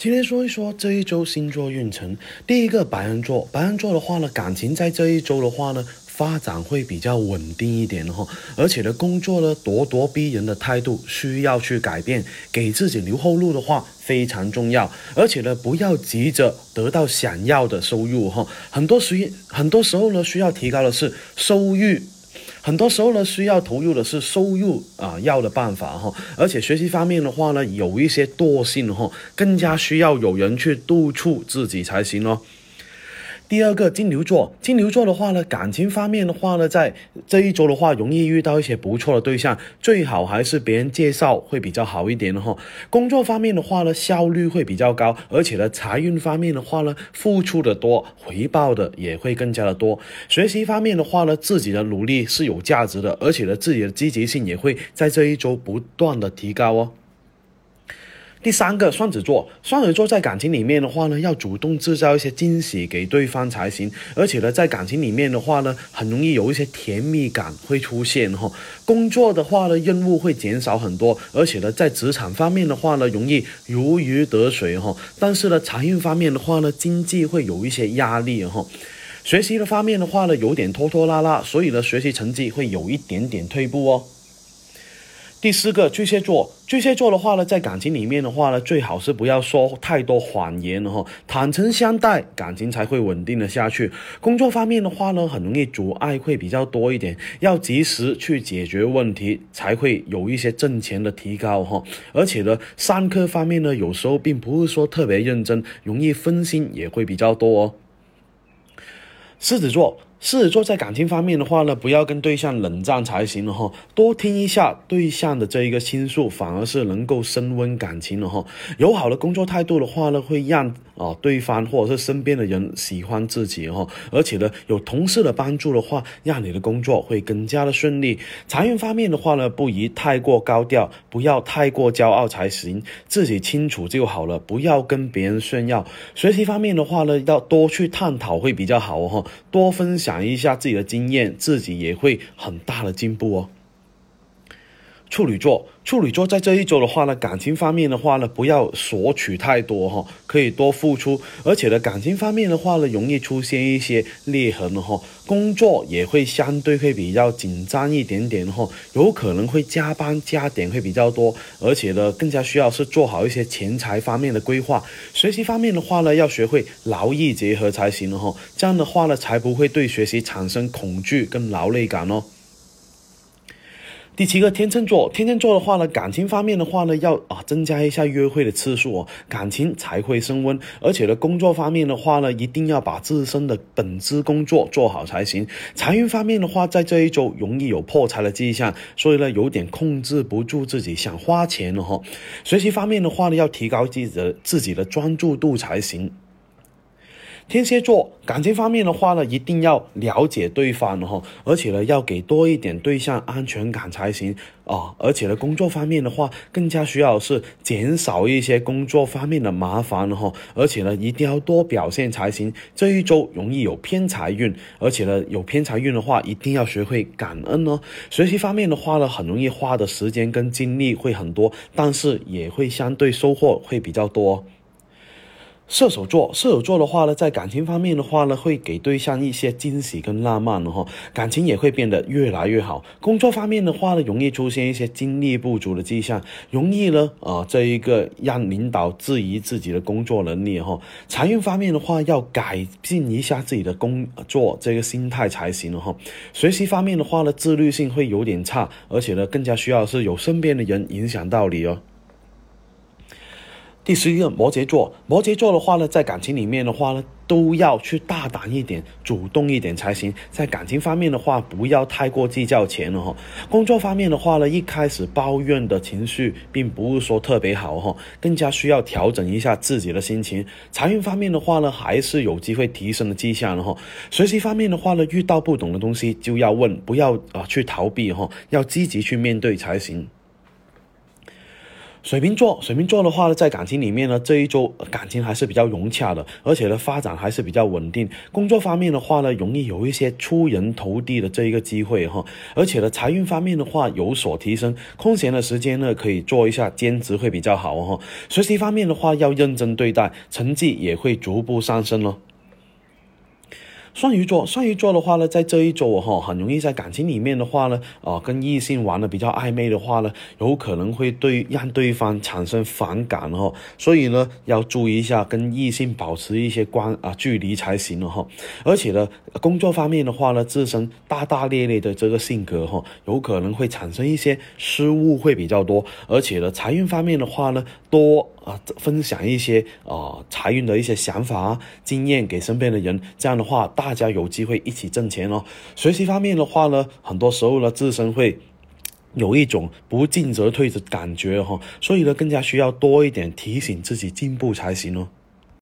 今天说一说这一周星座运程。第一个白羊座，白羊座的话呢，感情在这一周的话呢，发展会比较稳定一点哈。而且呢，工作呢，咄咄逼人的态度需要去改变，给自己留后路的话非常重要。而且呢，不要急着得到想要的收入哈。很多时很多时候呢，需要提高的是收入。很多时候呢，需要投入的是收入啊要的办法哈，而且学习方面的话呢，有一些惰性哈，更加需要有人去督促自己才行哦。第二个金牛座，金牛座的话呢，感情方面的话呢，在这一周的话，容易遇到一些不错的对象，最好还是别人介绍会比较好一点的哈。工作方面的话呢，效率会比较高，而且呢，财运方面的话呢，付出的多，回报的也会更加的多。学习方面的话呢，自己的努力是有价值的，而且呢，自己的积极性也会在这一周不断的提高哦。第三个双子座，双子座在感情里面的话呢，要主动制造一些惊喜给对方才行。而且呢，在感情里面的话呢，很容易有一些甜蜜感会出现哈。工作的话呢，任务会减少很多，而且呢，在职场方面的话呢，容易如鱼得水哈。但是呢，财运方面的话呢，经济会有一些压力哈。学习的方面的话呢，有点拖拖拉拉，所以呢，学习成绩会有一点点退步哦。第四个巨蟹座，巨蟹座的话呢，在感情里面的话呢，最好是不要说太多谎言哈，坦诚相待，感情才会稳定的下去。工作方面的话呢，很容易阻碍会比较多一点，要及时去解决问题，才会有一些挣钱的提高哈。而且呢，上课方面呢，有时候并不是说特别认真，容易分心也会比较多哦。狮子座。狮子座在感情方面的话呢，不要跟对象冷战才行了哈，多听一下对象的这一个倾诉，反而是能够升温感情的哈。友好的工作态度的话呢，会让啊对方或者是身边的人喜欢自己哈。而且呢，有同事的帮助的话，让你的工作会更加的顺利。财运方面的话呢，不宜太过高调，不要太过骄傲才行，自己清楚就好了，不要跟别人炫耀。学习方面的话呢，要多去探讨会比较好哈，多分享。讲一下自己的经验，自己也会很大的进步哦。处女座，处女座在这一周的话呢，感情方面的话呢，不要索取太多哈，可以多付出。而且呢，感情方面的话呢，容易出现一些裂痕哈，工作也会相对会比较紧张一点点哈，有可能会加班加点会比较多。而且呢，更加需要是做好一些钱财方面的规划。学习方面的话呢，要学会劳逸结合才行哈，这样的话呢，才不会对学习产生恐惧跟劳累感哦。第七个天秤座，天秤座的话呢，感情方面的话呢，要啊增加一下约会的次数哦，感情才会升温。而且呢，工作方面的话呢，一定要把自身的本职工作做好才行。财运方面的话，在这一周容易有破财的迹象，所以呢，有点控制不住自己想花钱了哈。学习方面的话呢，要提高自己的自己的专注度才行。天蝎座感情方面的话呢，一定要了解对方哈，而且呢，要给多一点对象安全感才行啊。而且呢，工作方面的话，更加需要是减少一些工作方面的麻烦哈。而且呢，一定要多表现才行。这一周容易有偏财运，而且呢，有偏财运的话，一定要学会感恩哦。学习方面的话呢，很容易花的时间跟精力会很多，但是也会相对收获会比较多。射手座，射手座的话呢，在感情方面的话呢，会给对象一些惊喜跟浪漫的哈，感情也会变得越来越好。工作方面的话呢，容易出现一些精力不足的迹象，容易呢啊这一个让领导质疑自己的工作能力哈。财运方面的话，要改进一下自己的工作这个心态才行了哈。学习方面的话呢，自律性会有点差，而且呢，更加需要是有身边的人影响到你哦。第十一个摩羯座，摩羯座的话呢，在感情里面的话呢，都要去大胆一点、主动一点才行。在感情方面的话，不要太过计较钱了哈。工作方面的话呢，一开始抱怨的情绪并不是说特别好哈，更加需要调整一下自己的心情。财运方面的话呢，还是有机会提升的迹象了哈。学习方面的话呢，遇到不懂的东西就要问，不要啊去逃避哈，要积极去面对才行。水瓶座，水瓶座的话呢，在感情里面呢，这一周感情还是比较融洽的，而且呢，发展还是比较稳定。工作方面的话呢，容易有一些出人头地的这一个机会哈，而且呢，财运方面的话有所提升，空闲的时间呢，可以做一下兼职会比较好哈。学习方面的话要认真对待，成绩也会逐步上升咯。双鱼座，双鱼座的话呢，在这一周哈，很容易在感情里面的话呢，啊，跟异性玩的比较暧昧的话呢，有可能会对让对方产生反感哈，所以呢，要注意一下，跟异性保持一些关啊距离才行了哈。而且呢，工作方面的话呢，自身大大咧咧的这个性格哈，有可能会产生一些失误会比较多，而且呢，财运方面的话呢，多。啊，分享一些啊财运的一些想法、经验给身边的人，这样的话，大家有机会一起挣钱哦。学习方面的话呢，很多时候呢，自身会有一种不进则退的感觉哈，所以呢，更加需要多一点提醒自己进步才行哦。